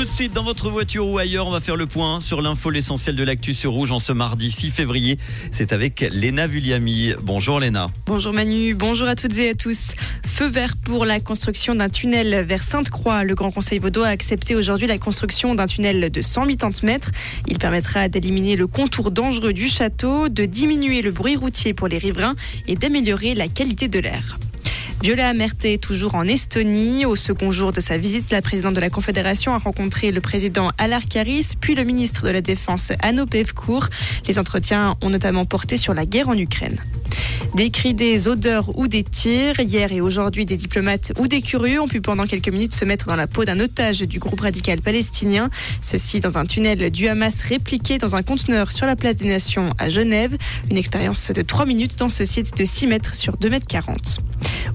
tout de suite dans votre voiture ou ailleurs, on va faire le point sur l'info, l'essentiel de l'actu sur Rouge en ce mardi 6 février. C'est avec Léna Vulliami. Bonjour Léna. Bonjour Manu, bonjour à toutes et à tous. Feu vert pour la construction d'un tunnel vers Sainte-Croix. Le Grand Conseil vaudois a accepté aujourd'hui la construction d'un tunnel de 180 mètres. Il permettra d'éliminer le contour dangereux du château, de diminuer le bruit routier pour les riverains et d'améliorer la qualité de l'air. Viola Amerté toujours en Estonie. Au second jour de sa visite, la présidente de la Confédération a rencontré le président Alar Karis, puis le ministre de la Défense Anno Pevkour. Les entretiens ont notamment porté sur la guerre en Ukraine. Des cris, des odeurs ou des tirs. Hier et aujourd'hui, des diplomates ou des curieux ont pu pendant quelques minutes se mettre dans la peau d'un otage du groupe radical palestinien. Ceci dans un tunnel du Hamas répliqué dans un conteneur sur la place des Nations à Genève. Une expérience de 3 minutes dans ce site de 6 mètres sur 2 mètres 40.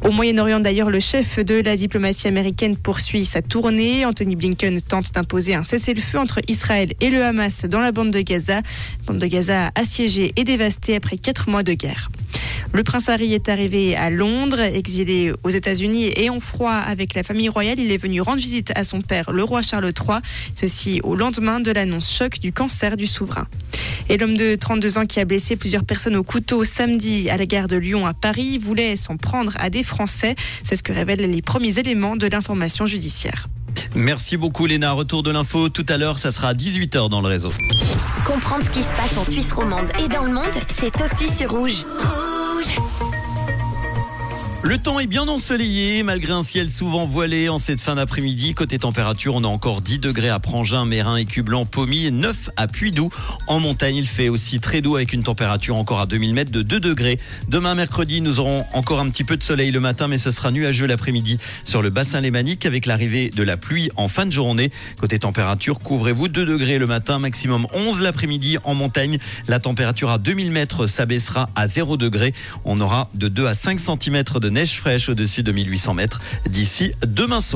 Au Moyen-Orient, d'ailleurs, le chef de la diplomatie américaine poursuit sa tournée. Anthony Blinken tente d'imposer un cessez-le-feu entre Israël et le Hamas dans la bande de Gaza. Bande de Gaza assiégée et dévastée après quatre mois de guerre. Le prince Harry est arrivé à Londres, exilé aux États-Unis et en froid avec la famille royale. Il est venu rendre visite à son père, le roi Charles III, ceci au lendemain de l'annonce choc du cancer du souverain. Et l'homme de 32 ans qui a blessé plusieurs personnes au couteau samedi à la gare de Lyon à Paris voulait s'en prendre à des Français. C'est ce que révèlent les premiers éléments de l'information judiciaire. Merci beaucoup Léna. Retour de l'info tout à l'heure, ça sera à 18h dans le réseau. Comprendre ce qui se passe en Suisse romande et dans le monde, c'est aussi sur Rouge. Le temps est bien ensoleillé, malgré un ciel souvent voilé en cette fin d'après-midi. Côté température, on a encore 10 degrés à Prangin, Mérin, Écublanc, Pommier, 9 à Puydou. En montagne, il fait aussi très doux avec une température encore à 2000 mètres de 2 degrés. Demain, mercredi, nous aurons encore un petit peu de soleil le matin, mais ce sera nuageux l'après-midi sur le bassin lémanique avec l'arrivée de la pluie en fin de journée. Côté température, couvrez-vous 2 degrés le matin, maximum 11 l'après-midi en montagne. La température à 2000 mètres s'abaissera à 0 degrés. On aura de 2 à 5 cm de neige fraîche au-dessus de 1800 mètres d'ici demain soir.